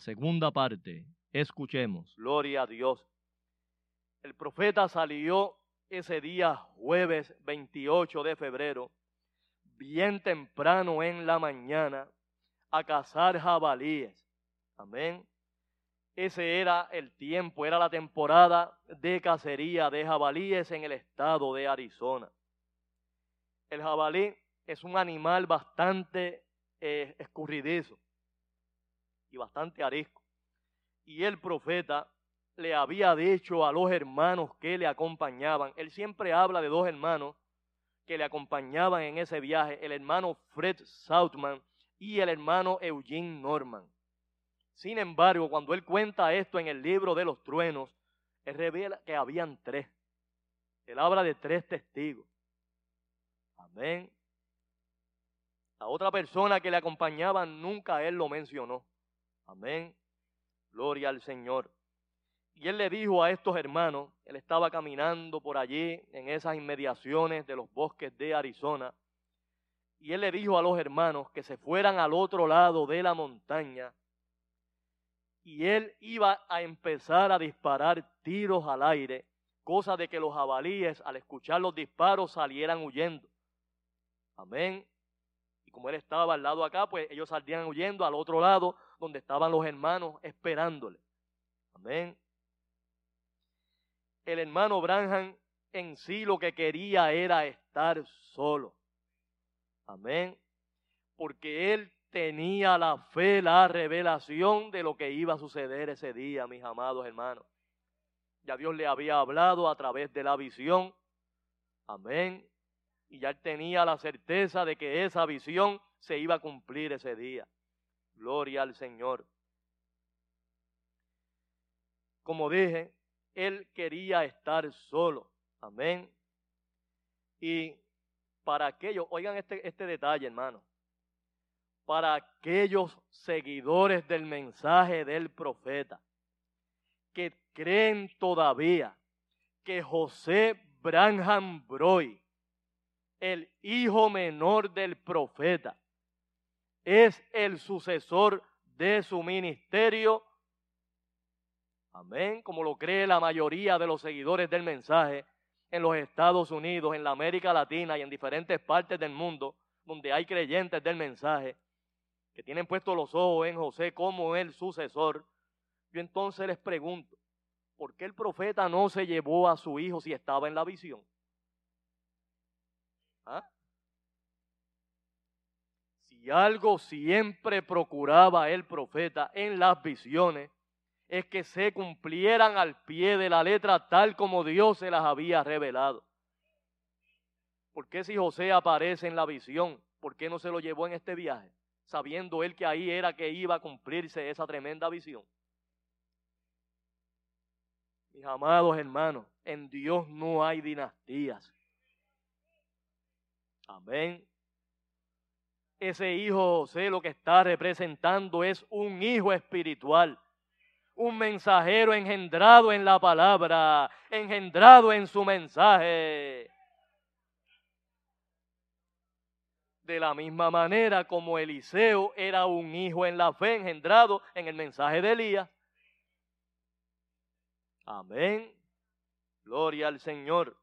Segunda parte. Escuchemos. Gloria a Dios. El profeta salió ese día jueves 28 de febrero, bien temprano en la mañana, a cazar jabalíes. Amén. Ese era el tiempo, era la temporada de cacería de jabalíes en el estado de Arizona. El jabalí es un animal bastante eh, escurridizo y bastante arisco. Y el profeta le había dicho a los hermanos que le acompañaban, él siempre habla de dos hermanos que le acompañaban en ese viaje, el hermano Fred Southman y el hermano Eugene Norman. Sin embargo, cuando él cuenta esto en el libro de los truenos, él revela que habían tres. Él habla de tres testigos. Amén. La otra persona que le acompañaba nunca él lo mencionó. Amén. Gloria al Señor. Y él le dijo a estos hermanos, él estaba caminando por allí en esas inmediaciones de los bosques de Arizona, y él le dijo a los hermanos que se fueran al otro lado de la montaña, y él iba a empezar a disparar tiros al aire, cosa de que los jabalíes al escuchar los disparos salieran huyendo. Amén. Y como él estaba al lado acá, pues ellos salían huyendo al otro lado donde estaban los hermanos esperándole. Amén. El hermano Branham en sí lo que quería era estar solo. Amén. Porque él tenía la fe, la revelación de lo que iba a suceder ese día, mis amados hermanos. Ya Dios le había hablado a través de la visión. Amén. y ya él tenía la certeza de que esa visión se iba a cumplir ese día. Gloria al Señor. Como dije, él quería estar solo. Amén. Y para aquellos, oigan este, este detalle, hermano. Para aquellos seguidores del mensaje del profeta que creen todavía que José Branham Broy, el hijo menor del profeta, es el sucesor de su ministerio. Amén, como lo cree la mayoría de los seguidores del mensaje en los Estados Unidos, en la América Latina y en diferentes partes del mundo, donde hay creyentes del mensaje, que tienen puestos los ojos en José como el sucesor. Yo entonces les pregunto, ¿por qué el profeta no se llevó a su hijo si estaba en la visión? ¿Ah? Si algo siempre procuraba el profeta en las visiones, es que se cumplieran al pie de la letra tal como Dios se las había revelado. ¿Por qué si José aparece en la visión, por qué no se lo llevó en este viaje? Sabiendo él que ahí era que iba a cumplirse esa tremenda visión. Mis amados hermanos, en Dios no hay dinastías. Amén ese hijo José lo que está representando es un hijo espiritual, un mensajero engendrado en la palabra, engendrado en su mensaje. De la misma manera como Eliseo era un hijo en la fe, engendrado en el mensaje de Elías. Amén. Gloria al Señor.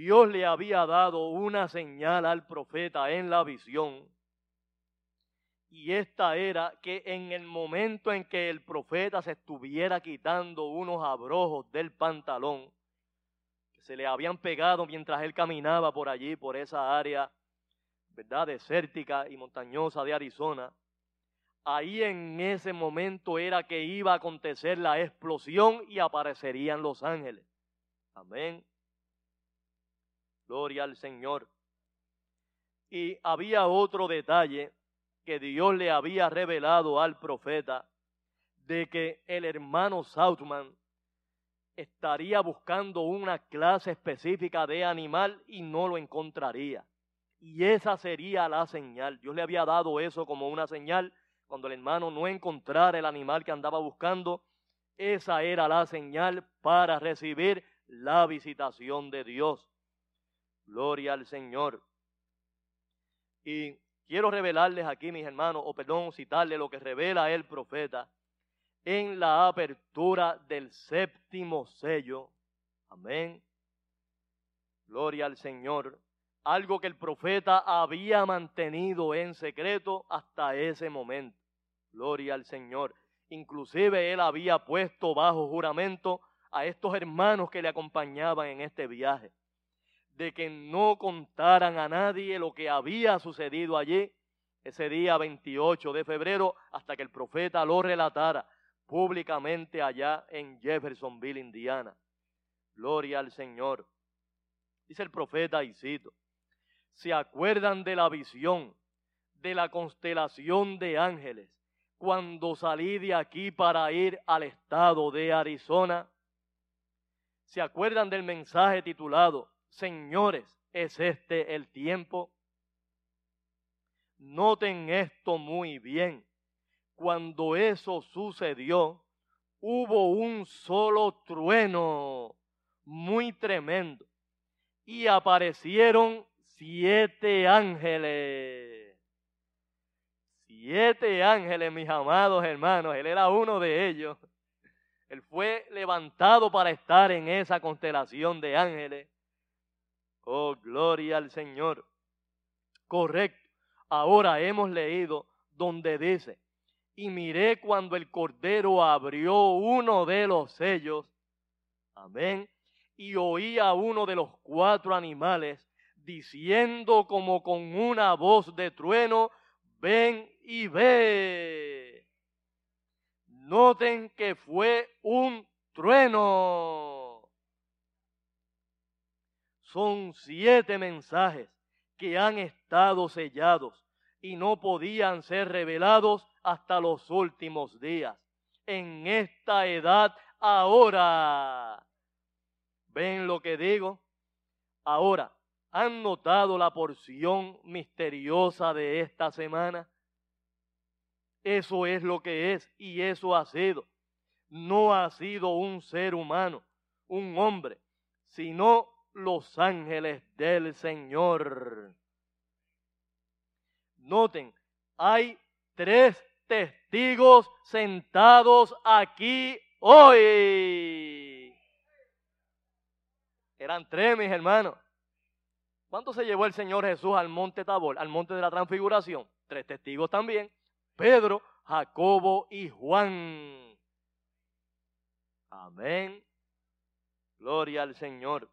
Dios le había dado una señal al profeta en la visión. Y esta era que en el momento en que el profeta se estuviera quitando unos abrojos del pantalón, que se le habían pegado mientras él caminaba por allí, por esa área, ¿verdad?, desértica y montañosa de Arizona, ahí en ese momento era que iba a acontecer la explosión y aparecerían los ángeles. Amén. Gloria al Señor. Y había otro detalle que Dios le había revelado al profeta de que el hermano Southman estaría buscando una clase específica de animal y no lo encontraría. Y esa sería la señal. Dios le había dado eso como una señal. Cuando el hermano no encontrara el animal que andaba buscando, esa era la señal para recibir la visitación de Dios. Gloria al Señor. Y quiero revelarles aquí, mis hermanos, o perdón, citarles lo que revela el profeta en la apertura del séptimo sello. Amén. Gloria al Señor. Algo que el profeta había mantenido en secreto hasta ese momento. Gloria al Señor. Inclusive él había puesto bajo juramento a estos hermanos que le acompañaban en este viaje de que no contaran a nadie lo que había sucedido allí ese día 28 de febrero hasta que el profeta lo relatara públicamente allá en Jeffersonville, Indiana. Gloria al Señor. Dice el profeta y cito, ¿se acuerdan de la visión de la constelación de ángeles cuando salí de aquí para ir al estado de Arizona? ¿Se acuerdan del mensaje titulado Señores, ¿es este el tiempo? Noten esto muy bien. Cuando eso sucedió, hubo un solo trueno muy tremendo y aparecieron siete ángeles. Siete ángeles, mis amados hermanos. Él era uno de ellos. Él fue levantado para estar en esa constelación de ángeles. Oh, gloria al Señor. Correcto. Ahora hemos leído donde dice, y miré cuando el Cordero abrió uno de los sellos, amén, y oí a uno de los cuatro animales diciendo como con una voz de trueno, ven y ve. Noten que fue un trueno. Son siete mensajes que han estado sellados y no podían ser revelados hasta los últimos días. En esta edad ahora. ¿Ven lo que digo? Ahora, ¿han notado la porción misteriosa de esta semana? Eso es lo que es y eso ha sido. No ha sido un ser humano, un hombre, sino los ángeles del Señor. Noten, hay tres testigos sentados aquí hoy. Eran tres, mis hermanos. ¿Cuánto se llevó el Señor Jesús al monte Tabor, al monte de la transfiguración? Tres testigos también. Pedro, Jacobo y Juan. Amén. Gloria al Señor.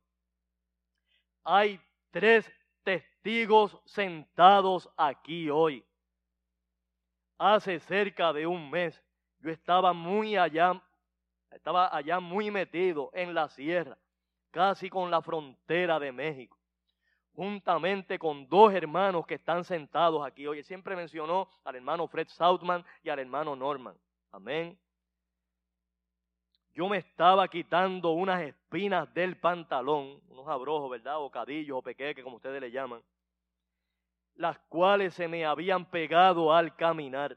Hay tres testigos sentados aquí hoy. Hace cerca de un mes yo estaba muy allá, estaba allá muy metido en la sierra, casi con la frontera de México, juntamente con dos hermanos que están sentados aquí hoy. Siempre mencionó al hermano Fred Southman y al hermano Norman. Amén. Yo me estaba quitando unas espinas del pantalón, unos abrojos, ¿verdad? O cadillos o pequeques, como ustedes le llaman, las cuales se me habían pegado al caminar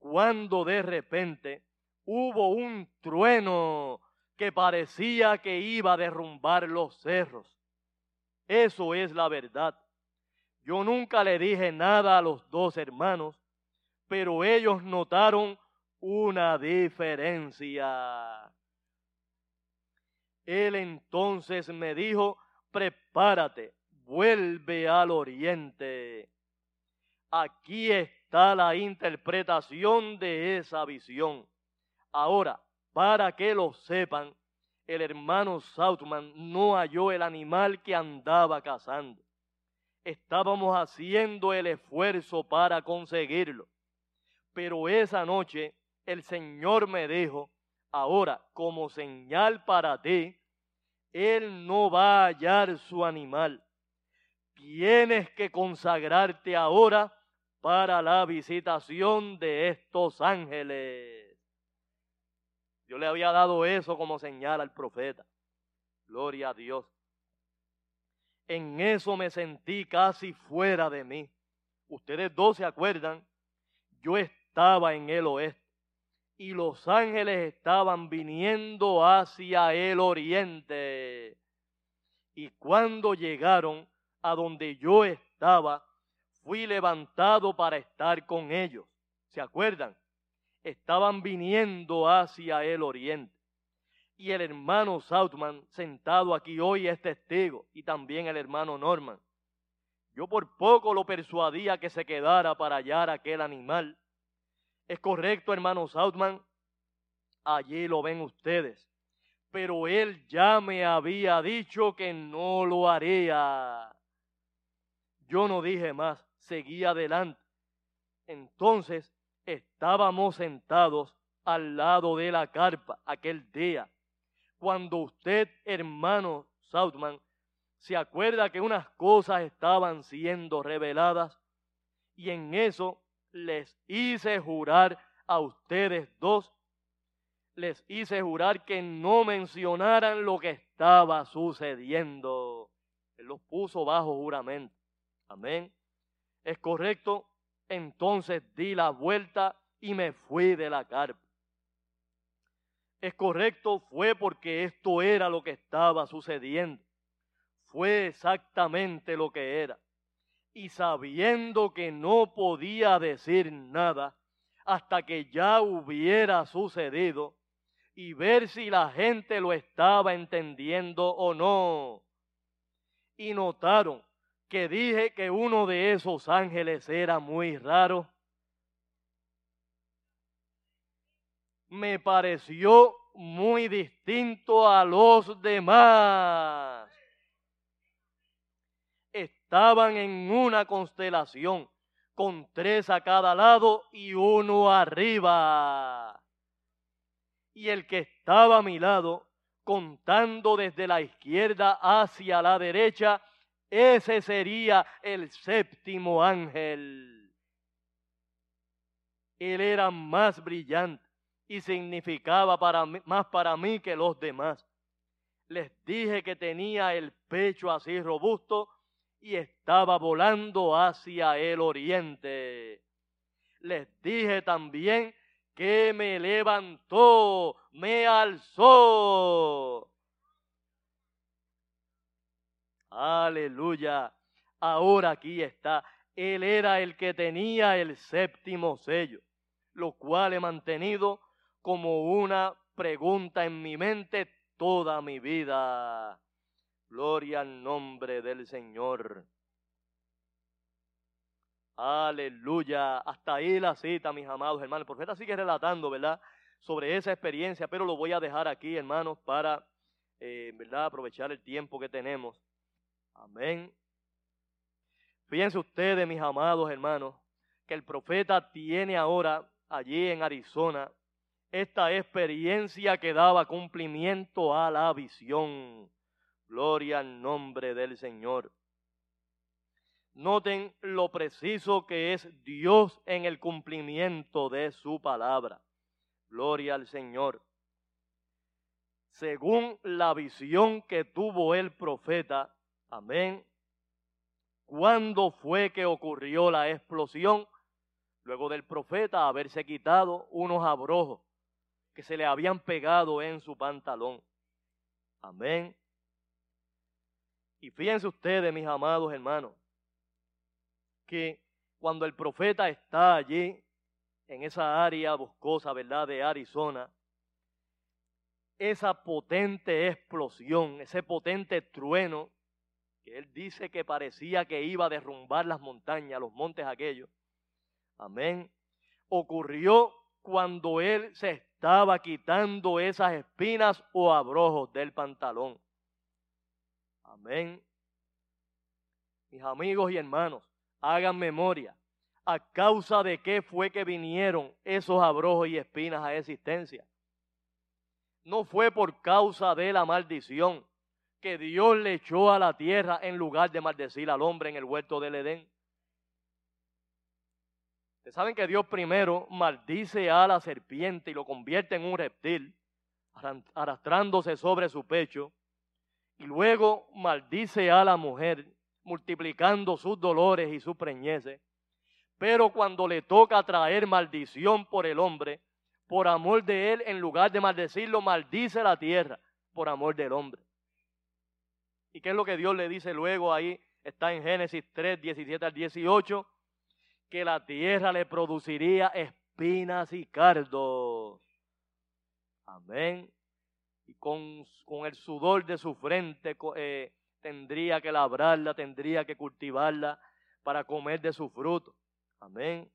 cuando de repente hubo un trueno que parecía que iba a derrumbar los cerros. Eso es la verdad. Yo nunca le dije nada a los dos hermanos, pero ellos notaron una diferencia. Él entonces me dijo, prepárate, vuelve al oriente. Aquí es está la interpretación de esa visión. Ahora, para que lo sepan, el hermano Southman no halló el animal que andaba cazando. Estábamos haciendo el esfuerzo para conseguirlo. Pero esa noche el Señor me dijo, ahora como señal para ti, Él no va a hallar su animal. Tienes que consagrarte ahora para la visitación de estos ángeles. Yo le había dado eso como señal al profeta. Gloria a Dios. En eso me sentí casi fuera de mí. Ustedes dos se acuerdan, yo estaba en el oeste y los ángeles estaban viniendo hacia el oriente. Y cuando llegaron a donde yo estaba, fui levantado para estar con ellos. ¿Se acuerdan? Estaban viniendo hacia el oriente. Y el hermano Southman, sentado aquí hoy, es testigo, y también el hermano Norman. Yo por poco lo persuadía que se quedara para hallar aquel animal. Es correcto, hermano Southman, allí lo ven ustedes. Pero él ya me había dicho que no lo haría. Yo no dije más seguía adelante. Entonces estábamos sentados al lado de la carpa aquel día. Cuando usted, hermano Southman, se acuerda que unas cosas estaban siendo reveladas y en eso les hice jurar a ustedes dos, les hice jurar que no mencionaran lo que estaba sucediendo. Él los puso bajo juramento. Amén es correcto, entonces di la vuelta y me fui de la carpa. Es correcto, fue porque esto era lo que estaba sucediendo. Fue exactamente lo que era. Y sabiendo que no podía decir nada hasta que ya hubiera sucedido y ver si la gente lo estaba entendiendo o no. Y notaron que dije que uno de esos ángeles era muy raro, me pareció muy distinto a los demás. Estaban en una constelación con tres a cada lado y uno arriba. Y el que estaba a mi lado contando desde la izquierda hacia la derecha, ese sería el séptimo ángel. Él era más brillante y significaba para más para mí que los demás. Les dije que tenía el pecho así robusto y estaba volando hacia el oriente. Les dije también que me levantó, me alzó. Aleluya. Ahora aquí está. Él era el que tenía el séptimo sello, lo cual he mantenido como una pregunta en mi mente toda mi vida. Gloria al nombre del Señor. Aleluya. Hasta ahí la cita, mis amados hermanos. El profeta sigue relatando, ¿verdad? Sobre esa experiencia, pero lo voy a dejar aquí, hermanos, para, eh, ¿verdad? Aprovechar el tiempo que tenemos. Amén. Fíjense ustedes, mis amados hermanos, que el profeta tiene ahora allí en Arizona esta experiencia que daba cumplimiento a la visión. Gloria al nombre del Señor. Noten lo preciso que es Dios en el cumplimiento de su palabra. Gloria al Señor. Según la visión que tuvo el profeta, amén. ¿Cuándo fue que ocurrió la explosión? Luego del profeta haberse quitado unos abrojos que se le habían pegado en su pantalón. Amén. Y fíjense ustedes, mis amados hermanos, que cuando el profeta está allí, en esa área boscosa, ¿verdad?, de Arizona, esa potente explosión, ese potente trueno, que él dice que parecía que iba a derrumbar las montañas, los montes aquellos, amén, ocurrió cuando él se estaba quitando esas espinas o abrojos del pantalón. Amén. Mis amigos y hermanos, hagan memoria. ¿A causa de qué fue que vinieron esos abrojos y espinas a existencia? No fue por causa de la maldición que Dios le echó a la tierra en lugar de maldecir al hombre en el huerto del Edén. Ustedes saben que Dios primero maldice a la serpiente y lo convierte en un reptil, arrastrándose sobre su pecho, y luego maldice a la mujer multiplicando sus dolores y sus preñeces. Pero cuando le toca traer maldición por el hombre, por amor de él, en lugar de maldecirlo, maldice la tierra por amor del hombre. ¿Y qué es lo que Dios le dice luego ahí? Está en Génesis 3, 17 al 18, que la tierra le produciría espinas y cardos. Amén. Y con, con el sudor de su frente eh, tendría que labrarla, tendría que cultivarla para comer de su fruto. Amén.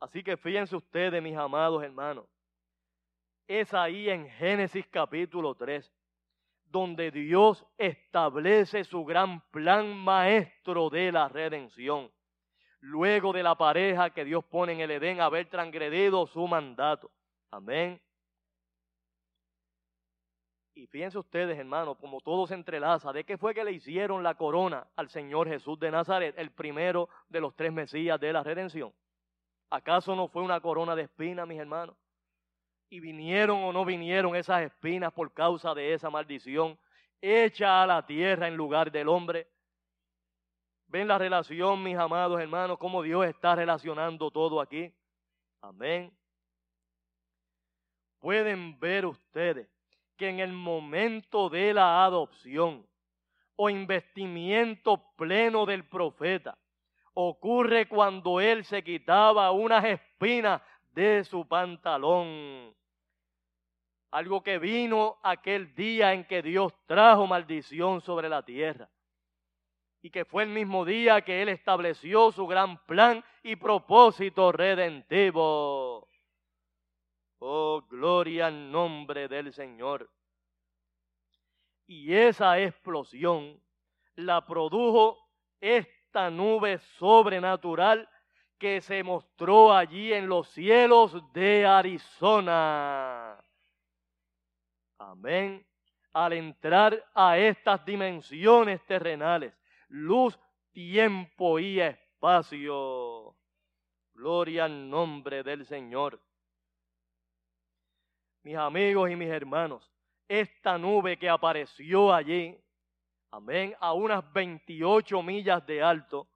Así que fíjense ustedes, mis amados hermanos, es ahí en Génesis capítulo 3, donde Dios establece su gran plan maestro de la redención. Luego de la pareja que Dios pone en el Edén haber transgredido su mandato. Amén. Y fíjense ustedes, hermanos, como todo se entrelaza, ¿de qué fue que le hicieron la corona al Señor Jesús de Nazaret, el primero de los tres Mesías de la redención? ¿Acaso no fue una corona de espinas, mis hermanos? ¿Y vinieron o no vinieron esas espinas por causa de esa maldición hecha a la tierra en lugar del hombre? ¿Ven la relación, mis amados hermanos, cómo Dios está relacionando todo aquí? Amén. Pueden ver ustedes que en el momento de la adopción o investimiento pleno del profeta ocurre cuando él se quitaba unas espinas de su pantalón. Algo que vino aquel día en que Dios trajo maldición sobre la tierra. Y que fue el mismo día que Él estableció su gran plan y propósito redentivo. Oh, gloria al nombre del Señor. Y esa explosión la produjo esta nube sobrenatural que se mostró allí en los cielos de Arizona. Amén. Al entrar a estas dimensiones terrenales, luz, tiempo y espacio. Gloria al nombre del Señor. Mis amigos y mis hermanos, esta nube que apareció allí, amén, a unas 28 millas de alto,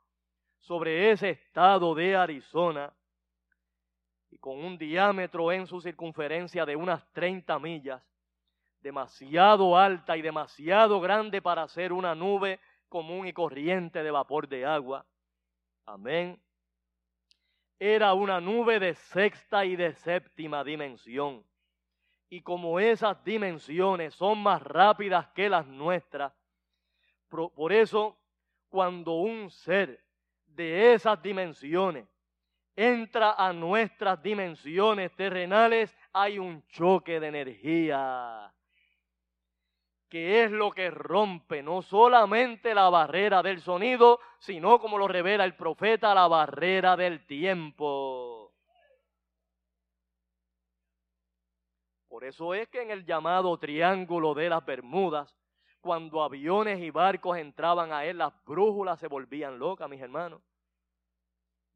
sobre ese estado de Arizona, y con un diámetro en su circunferencia de unas 30 millas, demasiado alta y demasiado grande para ser una nube común y corriente de vapor de agua. Amén. Era una nube de sexta y de séptima dimensión. Y como esas dimensiones son más rápidas que las nuestras, por eso cuando un ser de esas dimensiones entra a nuestras dimensiones terrenales, hay un choque de energía que es lo que rompe no solamente la barrera del sonido, sino como lo revela el profeta, la barrera del tiempo. Por eso es que en el llamado Triángulo de las Bermudas, cuando aviones y barcos entraban a él, las brújulas se volvían locas, mis hermanos.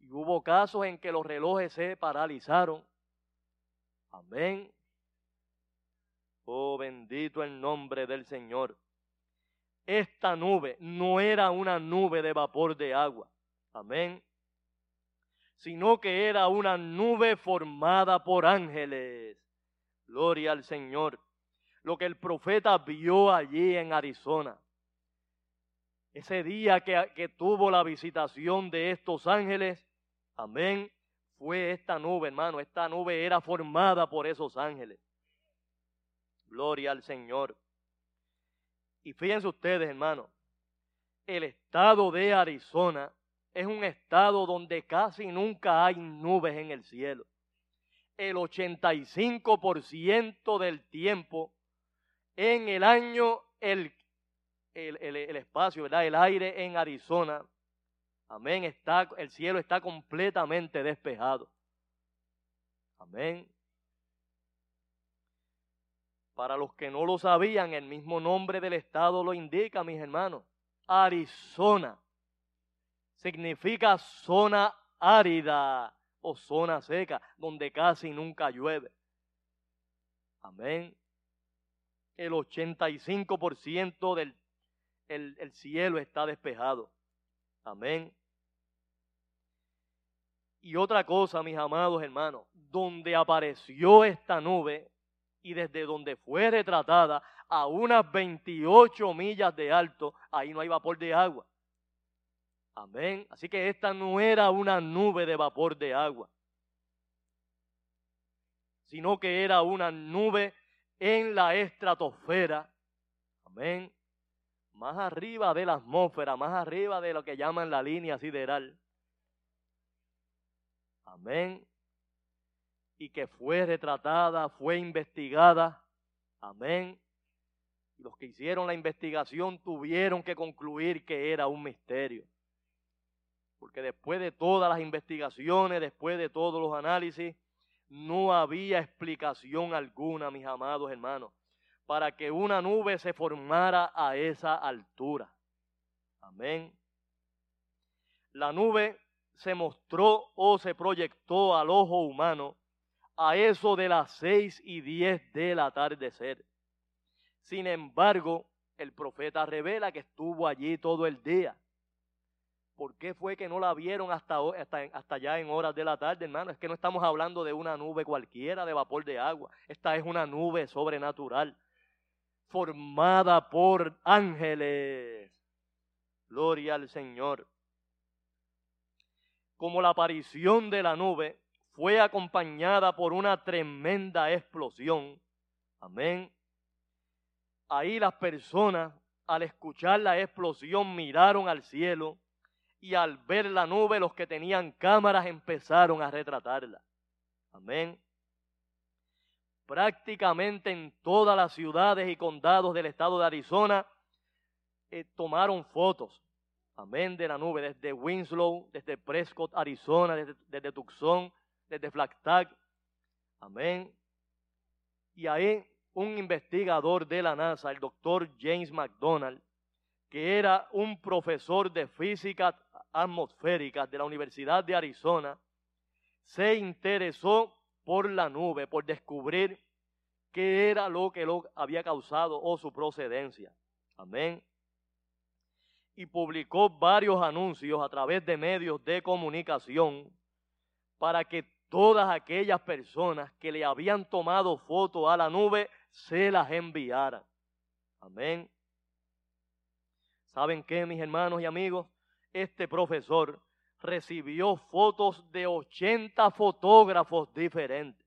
Y hubo casos en que los relojes se paralizaron. Amén. Oh, bendito el nombre del Señor. Esta nube no era una nube de vapor de agua. Amén. Sino que era una nube formada por ángeles. Gloria al Señor. Lo que el profeta vio allí en Arizona. Ese día que, tuvo la visitación de estos ángeles. Amén. Fue esta nube, hermano. Esta nube era formada por esos ángeles. Gloria al Señor. Y fíjense ustedes, hermano, el estado de Arizona es un estado donde casi nunca hay nubes en el cielo. El 85% del tiempo en el año, el, el, el, espacio, ¿verdad? el aire en Arizona, amén, está, el cielo está completamente despejado. Amén. Para los que no lo sabían, el mismo nombre del estado lo indica, mis hermanos. Arizona. Significa zona árida o zona seca, donde casi nunca llueve. Amén. El 85% del el cielo está despejado. Amén. Y otra cosa, mis amados hermanos, donde apareció esta nube y desde donde fue retratada a unas 28 millas de alto, ahí no hay vapor de agua. Amén. Así que esta no era una nube de vapor de agua, sino que era una nube en la estratosfera. Amén. Más arriba de la atmósfera, más arriba de lo que llaman la línea sideral. Amén y que fue retratada, fue investigada. Amén. Los que hicieron la investigación tuvieron que concluir que era un misterio. Porque después de todas las investigaciones, después de todos los análisis, no había explicación alguna, mis amados hermanos, para que una nube se formara a esa altura. Amén. La nube se mostró o se proyectó al ojo humano a eso de las seis y diez del atardecer. Sin embargo, el profeta revela que estuvo allí todo el día. ¿Por qué fue que no la vieron hasta, hasta, hasta allá en horas de la tarde, hermano? Es que no estamos hablando de una nube cualquiera de vapor de agua. Esta es una nube sobrenatural, formada por ángeles. Gloria al Señor. Como la aparición de la nube fue acompañada por una tremenda explosión. Amén. Ahí las personas, al escuchar la explosión, miraron al cielo y al ver la nube, los que tenían cámaras empezaron a retratarla. Amén. Prácticamente en todas las ciudades y condados del estado de Arizona eh, tomaron fotos. Amén, de la nube, desde Winslow, desde Prescott, Arizona, desde, Tucson, desde Flagtag. Amén. Y ahí un investigador de la NASA, el doctor James McDonald, que era un profesor de física atmosférica de la Universidad de Arizona, se interesó por la nube, por descubrir qué era lo que lo había causado o su procedencia. Amén. Y publicó varios anuncios a través de medios de comunicación para que todas aquellas personas que le habían tomado fotos a la nube se las enviaran. Amén. ¿Saben qué, mis hermanos y amigos? Este profesor recibió fotos de 80 fotógrafos diferentes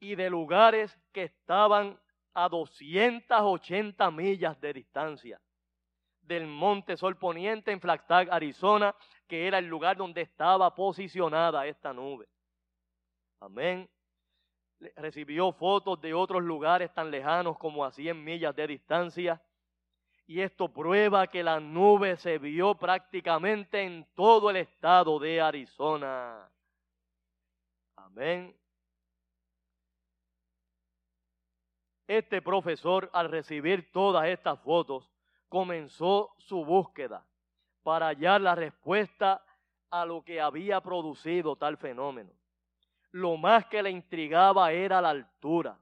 y de lugares que estaban a 280 millas de distancia del Monte Sol Poniente en Flagstaff, Arizona, que era el lugar donde estaba posicionada esta nube. Amén. Recibió fotos de otros lugares tan lejanos como a 100 millas de distancia. Y esto prueba que la nube se vio prácticamente en todo el estado de Arizona. Amén. Este profesor, al recibir todas estas fotos, comenzó su búsqueda para hallar la respuesta a lo que había producido tal fenómeno. Lo más que le intrigaba era la altura.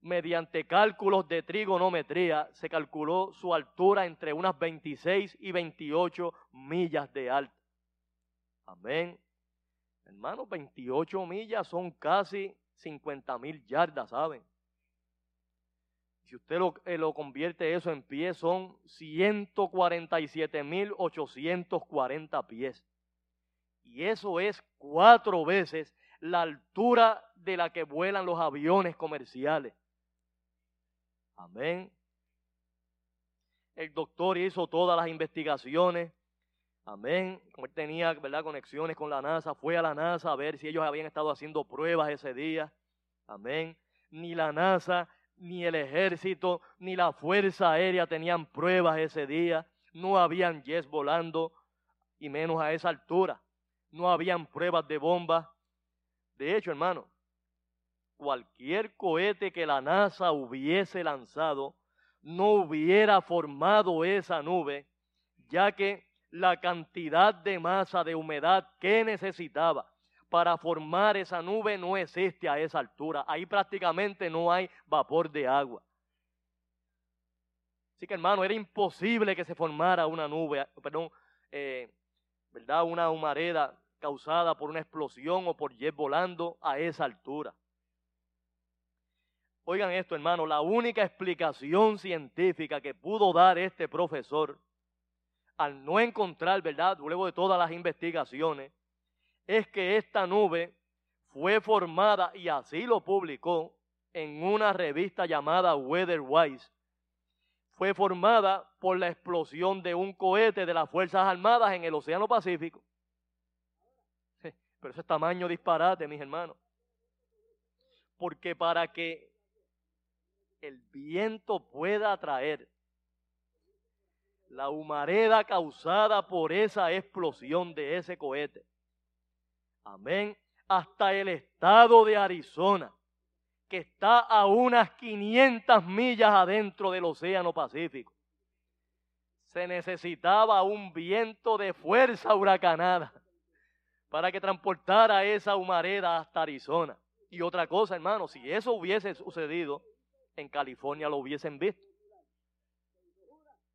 Mediante cálculos de trigonometría se calculó su altura entre unas 26 y 28 millas de alto. Amén. Hermanos, 28 millas son casi 50 mil yardas, ¿saben? Si usted eh, lo, convierte eso en pies, son 147.840 pies. Y eso es cuatro veces la altura de la que vuelan los aviones comerciales. Amén. El doctor hizo todas las investigaciones. Amén. Como él tenía ¿verdad? conexiones con la NASA, fue a la NASA a ver si ellos habían estado haciendo pruebas ese día. Amén. Ni la NASA ni el ejército, ni la fuerza aérea tenían pruebas ese día, no habían jets volando, y menos a esa altura, no habían pruebas de bombas. De hecho, hermano, cualquier cohete que la NASA hubiese lanzado no hubiera formado esa nube, ya que la cantidad de masa de humedad que necesitaba para formar esa nube no existe a esa altura. Ahí prácticamente no hay vapor de agua. Así que hermano, era imposible que se formara una nube, perdón, eh, ¿verdad? Una humareda causada por una explosión o por jet volando a esa altura. Oigan esto, hermano, la única explicación científica que pudo dar este profesor, al no encontrar, ¿verdad? Luego de todas las investigaciones, es que esta nube fue formada, y así lo publicó en una revista llamada Weatherwise, fue formada por la explosión de un cohete de las Fuerzas Armadas en el Océano Pacífico. Pero ese es tamaño disparate, mis hermanos. Porque para que el viento pueda atraer la humareda causada por esa explosión de ese cohete, Amén. Hasta el estado de Arizona, que está a unas 500 millas adentro del Océano Pacífico. Se necesitaba un viento de fuerza huracanada para que transportara esa humareda hasta Arizona. Y otra cosa, hermano, si eso hubiese sucedido, en California lo hubiesen visto.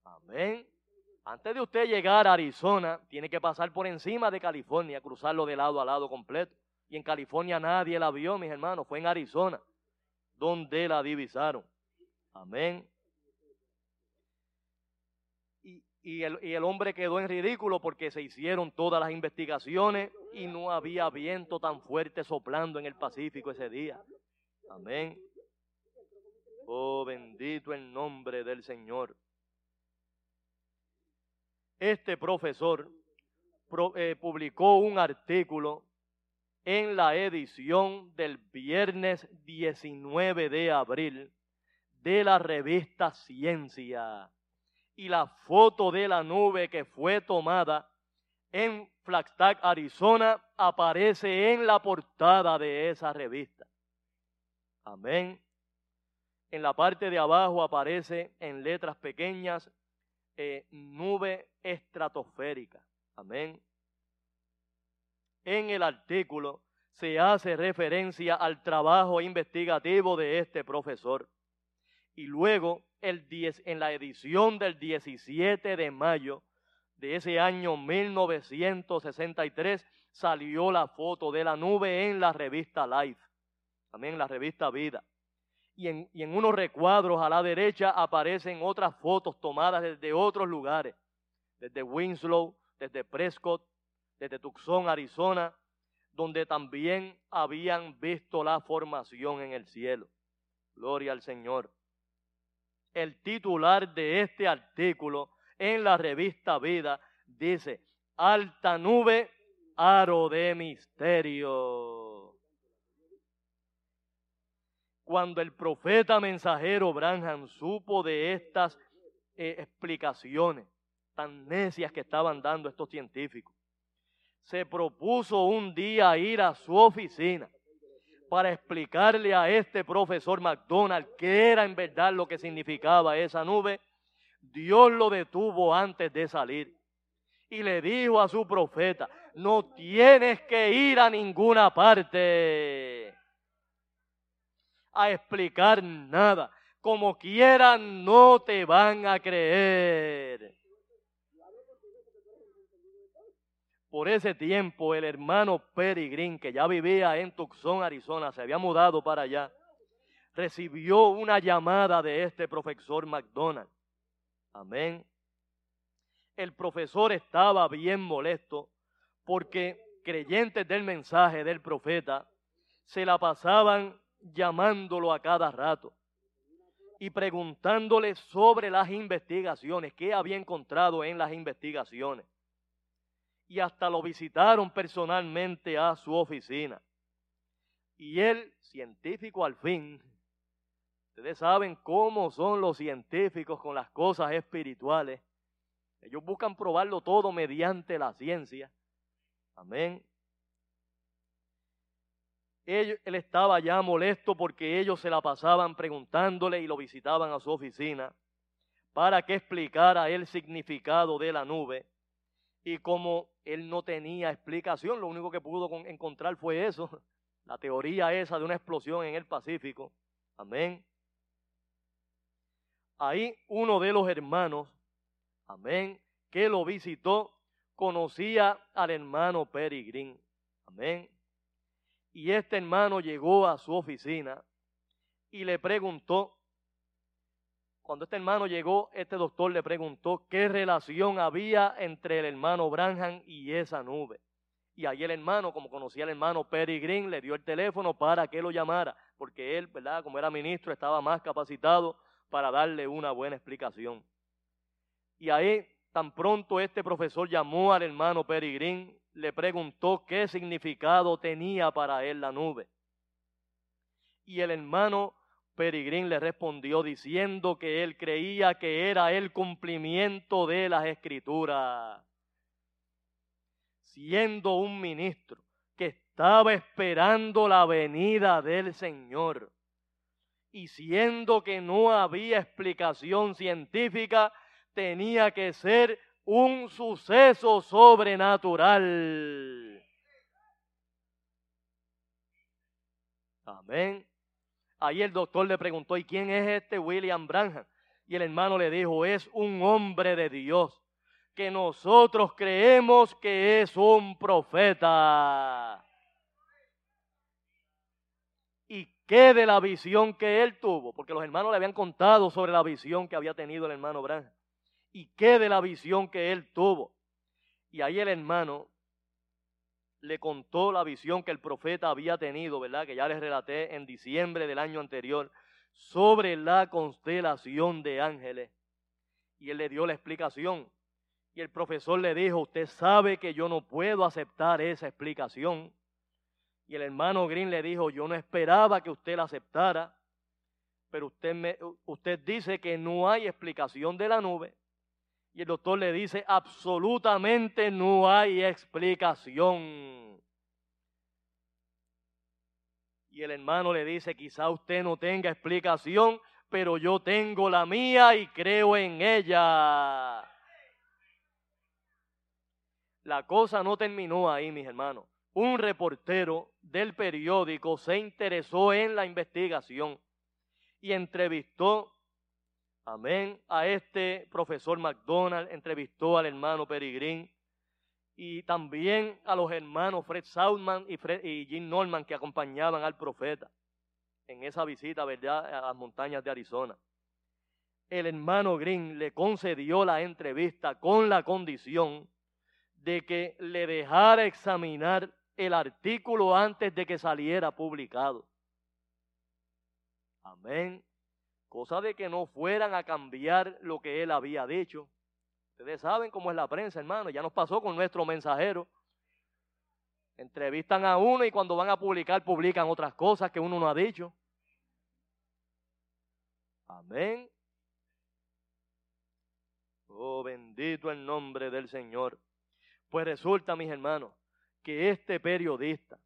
Amén. Antes de usted llegar a Arizona, tiene que pasar por encima de California, cruzarlo de lado a lado completo. Y en California nadie la vio, mis hermanos, fue en Arizona donde la divisaron. Amén. Y, el, y, el, hombre quedó en ridículo porque se hicieron todas las investigaciones y no había viento tan fuerte soplando en el Pacífico ese día. Amén. Oh, bendito el nombre del Señor este profesor eh, publicó un artículo en la edición del viernes 19 de abril de la revista Ciencia. Y la foto de la nube que fue tomada en Flagstaff, Arizona, aparece en la portada de esa revista. Amén. En la parte de abajo aparece en letras pequeñas eh, nube estratosférica. Amén. En el artículo se hace referencia al trabajo investigativo de este profesor. Y luego, el en la edición del 17 de mayo de ese año 1963, salió la foto de la nube en la revista Life, también en la revista Vida. Y en, unos recuadros a la derecha aparecen otras fotos tomadas desde otros lugares, desde Winslow, desde Prescott, desde Tucson, Arizona, donde también habían visto la formación en el cielo. Gloria al Señor. El titular de este artículo en la revista Vida dice, alta nube, aro de misterio. Cuando el profeta mensajero Branham supo de estas eh, explicaciones tan necias que estaban dando estos científicos, se propuso un día ir a su oficina para explicarle a este profesor McDonald qué era en verdad lo que significaba esa nube, Dios lo detuvo antes de salir y le dijo a su profeta, no tienes que ir a ninguna parte a explicar nada. Como quieran, no te van a creer. Por ese tiempo el hermano Peregrín, que ya vivía en Tucson, Arizona, se había mudado para allá, recibió una llamada de este profesor McDonald. Amén. El profesor estaba bien molesto porque creyentes del mensaje del profeta se la pasaban llamándolo a cada rato y preguntándole sobre las investigaciones, qué había encontrado en las investigaciones y hasta lo visitaron personalmente a su oficina. Y él, científico al fin, ustedes saben cómo son los científicos con las cosas espirituales. Ellos buscan probarlo todo mediante la ciencia. Amén. Él estaba ya molesto porque ellos se la pasaban preguntándole y lo visitaban a su oficina para que explicara el significado de la nube y como él no tenía explicación, lo único que pudo encontrar fue eso, la teoría esa de una explosión en el Pacífico. Amén. Ahí uno de los hermanos, amén, que lo visitó, conocía al hermano Peregrín. Amén. Y este hermano llegó a su oficina y le preguntó cuando este hermano llegó, este doctor le preguntó qué relación había entre el hermano Branham y esa nube. Y ahí el hermano, como conocía al hermano Green, le dio el teléfono para que lo llamara, porque él, ¿verdad? Como era ministro, estaba más capacitado para darle una buena explicación. Y ahí, tan pronto este profesor llamó al hermano Green, le preguntó qué significado tenía para él la nube. Y el hermano Peregrín le respondió diciendo que él creía que era el cumplimiento de las escrituras. Siendo un ministro que estaba esperando la venida del Señor y siendo que no había explicación científica, tenía que ser un suceso sobrenatural. Amén. Ahí el doctor le preguntó, ¿y quién es este William Branham? Y el hermano le dijo, es un hombre de Dios, que nosotros creemos que es un profeta. ¿Y qué de la visión que él tuvo? Porque los hermanos le habían contado sobre la visión que había tenido el hermano Branham. ¿Y qué de la visión que él tuvo? Y ahí el hermano le contó la visión que el profeta había tenido, ¿verdad? Que ya les relaté en diciembre del año anterior, sobre la constelación de ángeles. Y él le dio la explicación. Y el profesor le dijo, usted sabe que yo no puedo aceptar esa explicación. Y el hermano Green le dijo, yo no esperaba que usted la aceptara, pero usted, me, usted dice que no hay explicación de la nube. Y el doctor le dice, absolutamente no hay explicación. Y el hermano le dice, quizá usted no tenga explicación, pero yo tengo la mía y creo en ella. La cosa no terminó ahí, mis hermanos. Un reportero del periódico se interesó en la investigación y entrevistó, amén, a este profesor McDonald, entrevistó al hermano Peregrín y también a los hermanos Fred Saudman y, y Jim Norman que acompañaban al profeta en esa visita, ¿verdad?, a las montañas de Arizona. El hermano Green le concedió la entrevista con la condición de que le dejara examinar el artículo antes de que saliera publicado. Amén. Cosa de que no fueran a cambiar lo que él había dicho. Ustedes saben cómo es la prensa, hermano. Ya nos pasó con nuestro mensajero. Entrevistan a uno y cuando van a publicar, publican otras cosas que uno no ha dicho. Amén. Oh, bendito el nombre del Señor. Pues resulta, mis hermanos, que este periodista,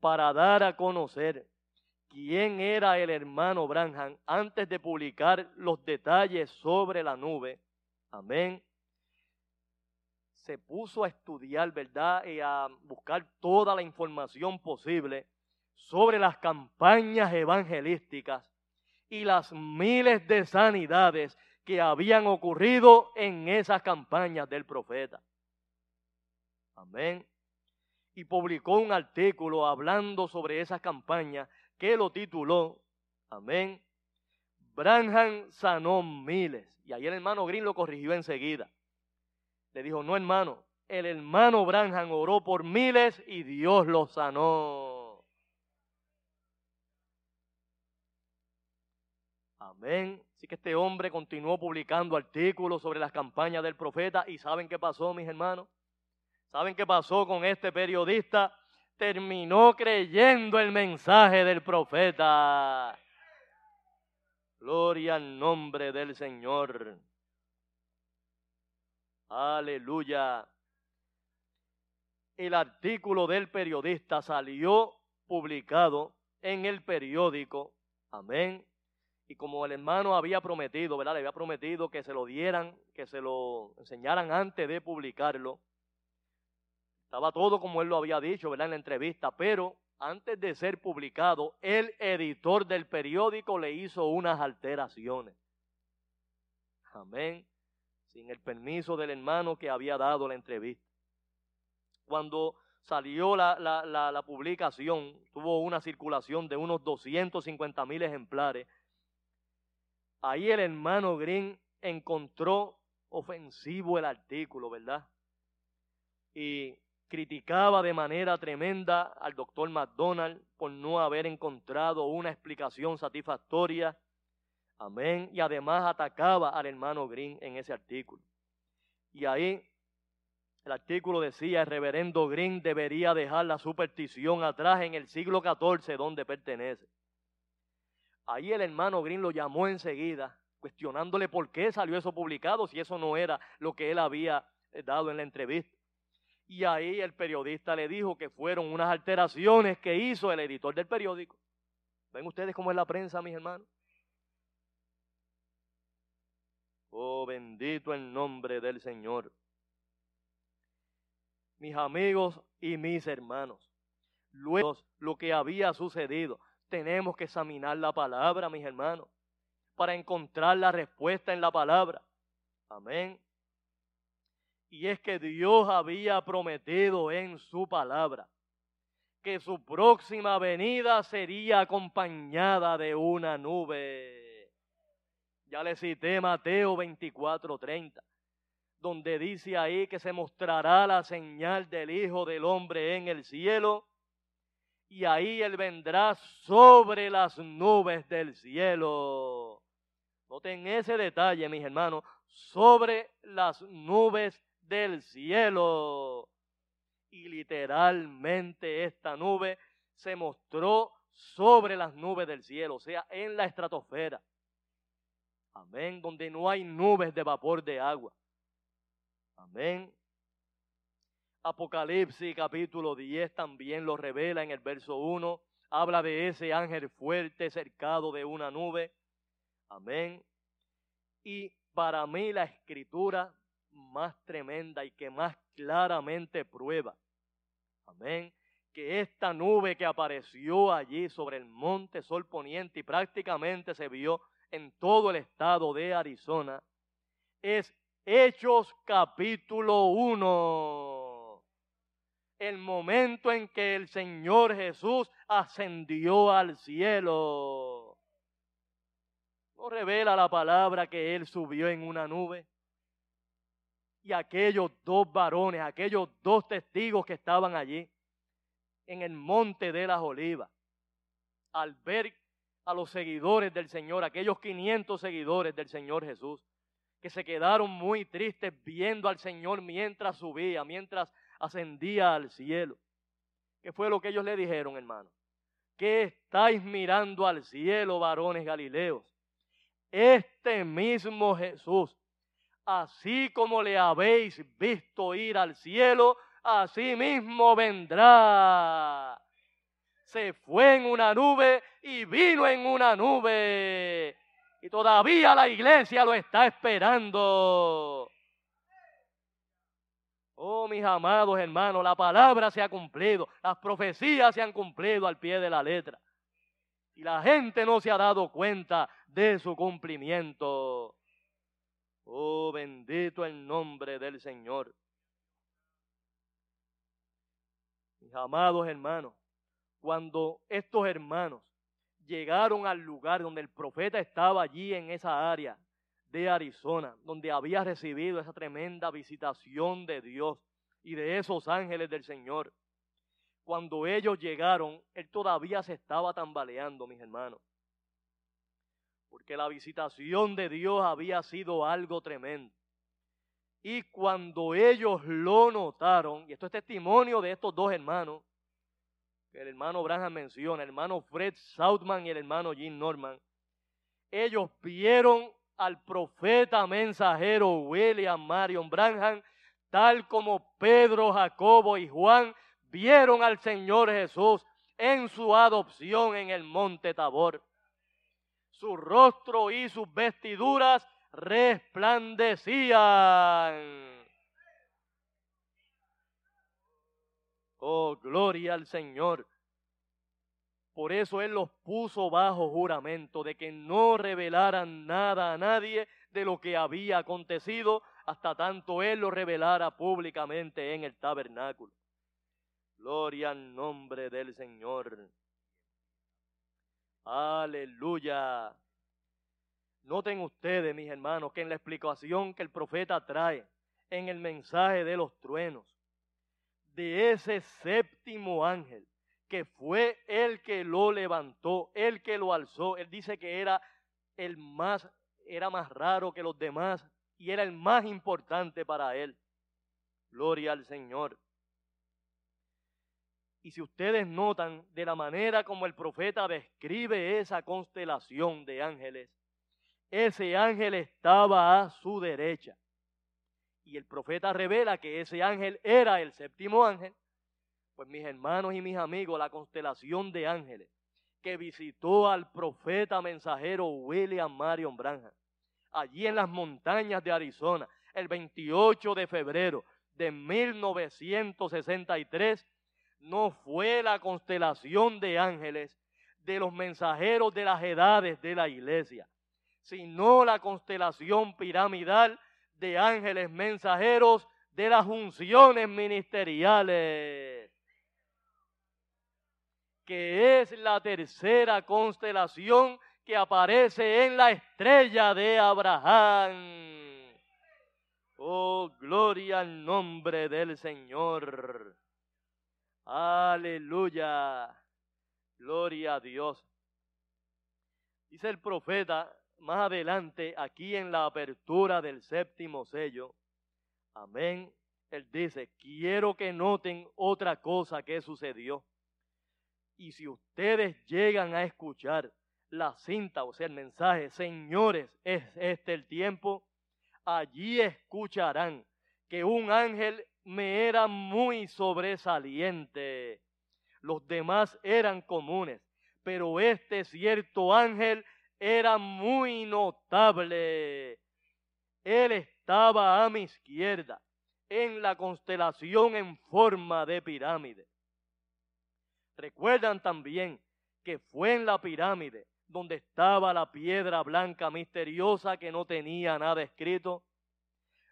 para dar a conocer quién era el hermano Branham antes de publicar los detalles sobre la nube, amén, se puso a estudiar, ¿verdad? Y a buscar toda la información posible sobre las campañas evangelísticas y las miles de sanidades que habían ocurrido en esas campañas del profeta. Amén. Y publicó un artículo hablando sobre esas campañas que lo tituló, amén, Branham sanó miles. Y ahí el hermano Green lo corrigió enseguida. Le dijo, no hermano, el hermano Branham oró por miles y Dios lo sanó. Amén. Así que este hombre continuó publicando artículos sobre las campañas del profeta y ¿saben qué pasó, mis hermanos? ¿Saben qué pasó con este periodista? Terminó creyendo el mensaje del profeta. Gloria al nombre del Señor. Aleluya. El artículo del periodista salió publicado en el periódico. Amén. Y como el hermano había prometido, ¿verdad? Le había prometido que se lo dieran, que se lo enseñaran antes de publicarlo. Estaba todo como él lo había dicho, ¿verdad? En la entrevista, pero antes de ser publicado, el editor del periódico le hizo unas alteraciones. Amén. Sin el permiso del hermano que había dado la entrevista. Cuando salió la, publicación, tuvo una circulación de unos 250 mil ejemplares. Ahí el hermano Green encontró ofensivo el artículo, ¿verdad? Y criticaba de manera tremenda al doctor McDonald por no haber encontrado una explicación satisfactoria. Amén. Y además atacaba al hermano Green en ese artículo. Y ahí el artículo decía, el reverendo Green debería dejar la superstición atrás en el siglo XIV donde pertenece. Ahí el hermano Green lo llamó enseguida, cuestionándole por qué salió eso publicado si eso no era lo que él había eh, dado en la entrevista. Y ahí el periodista le dijo que fueron unas alteraciones que hizo el editor del periódico. ¿Ven ustedes cómo es la prensa, mis hermanos? Oh, bendito el nombre del Señor. Mis amigos y mis hermanos, luego lo que había sucedido, tenemos que examinar la palabra, mis hermanos, para encontrar la respuesta en la palabra. Amén. Y es que Dios había prometido en su palabra que su próxima venida sería acompañada de una nube. Ya le cité Mateo 24:30, donde dice ahí que se mostrará la señal del Hijo del Hombre en el cielo, y ahí Él vendrá sobre las nubes del cielo. Noten ese detalle, mis hermanos, sobre las nubes del cielo. Y literalmente esta nube se mostró sobre las nubes del cielo, o sea, en la estratosfera. Amén, donde no hay nubes de vapor de agua. Amén. Apocalipsis capítulo 10 también lo revela en el verso 1. Habla de ese ángel fuerte cercado de una nube. Amén. Y para mí la escritura más tremenda y que más claramente prueba. Amén. Que esta nube que apareció allí sobre el monte Sol Poniente y prácticamente se vio en todo el estado de Arizona es Hechos capítulo 1. El momento en que el Señor Jesús ascendió al cielo. ¿No revela la palabra que Él subió en una nube? Y aquellos dos varones, aquellos dos testigos que estaban allí, en el monte de las olivas, al ver a los seguidores del Señor, aquellos 500 seguidores del Señor Jesús, que se quedaron muy tristes viendo al Señor mientras subía, mientras ascendía al cielo. ¿Qué fue lo que ellos le dijeron, hermano? ¿Qué estáis mirando al cielo, varones galileos? Este mismo Jesús, así como le habéis visto ir al cielo, así mismo vendrá. Se fue en una nube y vino en una nube y todavía la iglesia lo está esperando. Oh, mis amados hermanos, la palabra se ha cumplido, las profecías se han cumplido al pie de la letra. Y la gente no se ha dado cuenta de su cumplimiento. Oh, bendito el nombre del Señor. Mis amados hermanos, cuando estos hermanos llegaron al lugar donde el profeta estaba allí en esa área de Arizona, donde había recibido esa tremenda visitación de Dios y de esos ángeles del Señor. Cuando ellos llegaron, él todavía se estaba tambaleando, mis hermanos. Porque la visitación de Dios había sido algo tremendo. Y cuando ellos lo notaron, y esto es testimonio de estos dos hermanos, el hermano Branham menciona, el hermano Fred Southman y el hermano Jim Norman, ellos vieron al profeta mensajero William Marion Branham, tal como Pedro, Jacobo y Juan vieron al Señor Jesús en su adopción en el monte Tabor. Su rostro y sus vestiduras resplandecían. Oh, gloria al Señor. Por eso Él los puso bajo juramento de que no revelaran nada a nadie de lo que había acontecido hasta tanto Él lo revelara públicamente en el tabernáculo. Gloria al nombre del Señor. Aleluya. Noten ustedes, mis hermanos, que en la explicación que el profeta trae en el mensaje de los truenos, de ese séptimo ángel, que fue el que lo levantó, el que lo alzó. Él dice que era el más, era más raro que los demás y era el más importante para él. Gloria al Señor. Y si ustedes notan de la manera como el profeta describe esa constelación de ángeles, ese ángel estaba a su derecha. Y el profeta revela que ese ángel era el séptimo ángel, pues mis hermanos y mis amigos, la constelación de ángeles que visitó al profeta mensajero William Marion Branham, allí en las montañas de Arizona, el 28 de febrero de 1963, no fue la constelación de ángeles de los mensajeros de las edades de la iglesia, sino la constelación piramidal de ángeles mensajeros de las funciones ministeriales, que es la tercera constelación que aparece en la estrella de Abraham. Oh, gloria al nombre del Señor. Aleluya. Gloria a Dios. Dice el profeta más adelante, aquí en la apertura del séptimo sello, amén, él dice, quiero que noten otra cosa que sucedió. Y si ustedes llegan a escuchar la cinta, o sea, el mensaje, señores, es este el tiempo, allí escucharán que un ángel me era muy sobresaliente. Los demás eran comunes, pero este cierto ángel era muy notable. Él estaba a mi izquierda en la constelación en forma de pirámide. Recuerdan también que fue en la pirámide donde estaba la piedra blanca misteriosa que no tenía nada escrito.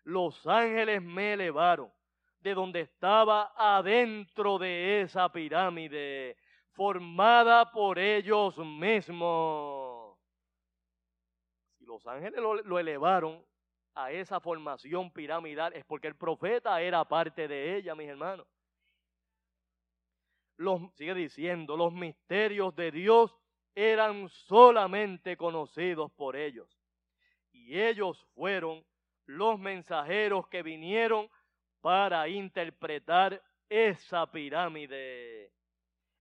Los ángeles me elevaron de donde estaba adentro de esa pirámide, formada por ellos mismos. Si los ángeles lo, elevaron a esa formación piramidal, es porque el profeta era parte de ella, mis hermanos. Los, sigue diciendo, los misterios de Dios eran solamente conocidos por ellos. Y ellos fueron los mensajeros que vinieron para interpretar esa pirámide.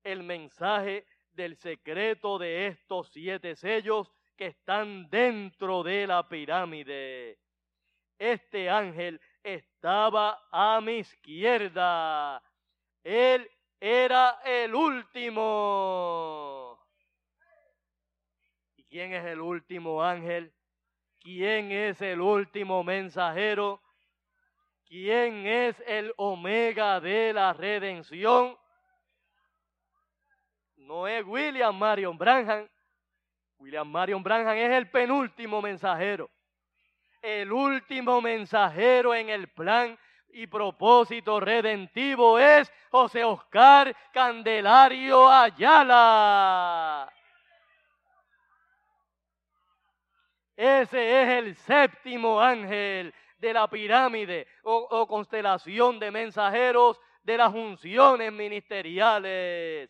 El mensaje del secreto de estos siete sellos que están dentro de la pirámide. Este ángel estaba a mi izquierda. Él era el último. ¿Y quién es el último ángel? ¿Quién es el último mensajero? ¿Quién es el omega de la redención? No es William Marion Branham. William Marion Branham es el penúltimo mensajero. El último mensajero en el plan y propósito redentivo es José Oscar Candelario Ayala. Ese es el séptimo ángel de la pirámide o, constelación de mensajeros de las funciones ministeriales.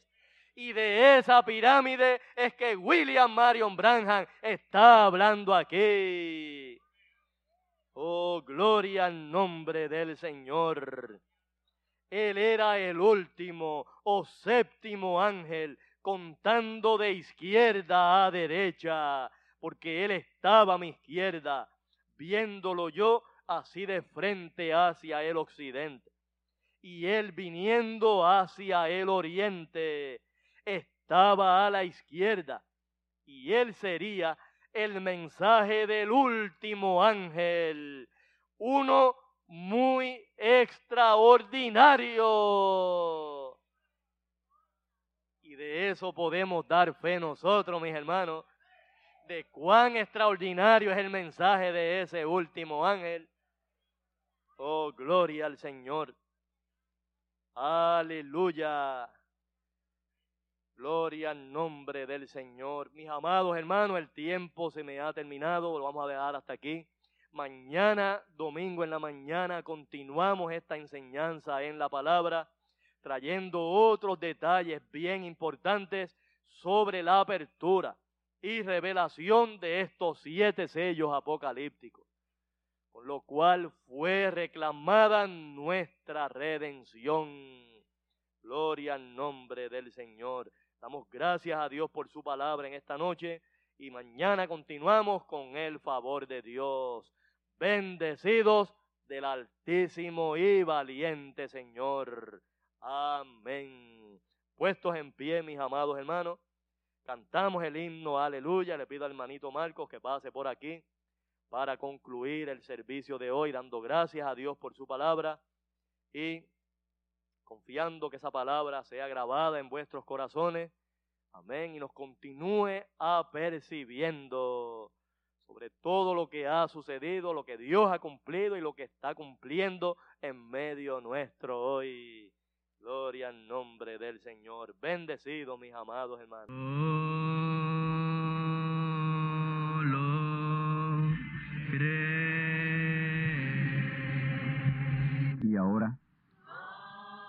Y de esa pirámide es que William Marion Branham está hablando aquí. Oh, gloria al nombre del Señor. Él era el último o séptimo ángel contando de izquierda a derecha, porque él estaba a mi izquierda, viéndolo yo así de frente hacia el occidente. Y él viniendo hacia el oriente estaba a la izquierda. Y él sería el mensaje del último ángel. Uno muy extraordinario. Y de eso podemos dar fe nosotros, mis hermanos, de cuán extraordinario es el mensaje de ese último ángel. Oh, gloria al Señor. Aleluya. Gloria al nombre del Señor. Mis amados hermanos, el tiempo se me ha terminado. Lo vamos a dejar hasta aquí. Mañana, domingo en la mañana, continuamos esta enseñanza en la palabra, trayendo otros detalles bien importantes sobre la apertura y revelación de estos siete sellos apocalípticos lo cual fue reclamada nuestra redención. Gloria al nombre del Señor. Damos gracias a Dios por su palabra en esta noche y mañana continuamos con el favor de Dios. Bendecidos del Altísimo y valiente Señor. Amén. Puestos en pie, mis amados hermanos, cantamos el himno Aleluya. Le pido al hermanito Marcos que pase por aquí para concluir el servicio de hoy, dando gracias a Dios por su palabra y confiando que esa palabra sea grabada en vuestros corazones. Amén. Y nos continúe apercibiendo sobre todo lo que ha sucedido, lo que Dios ha cumplido y lo que está cumpliendo en medio nuestro hoy. Gloria al nombre del Señor. Bendecido, mis amados hermanos. Y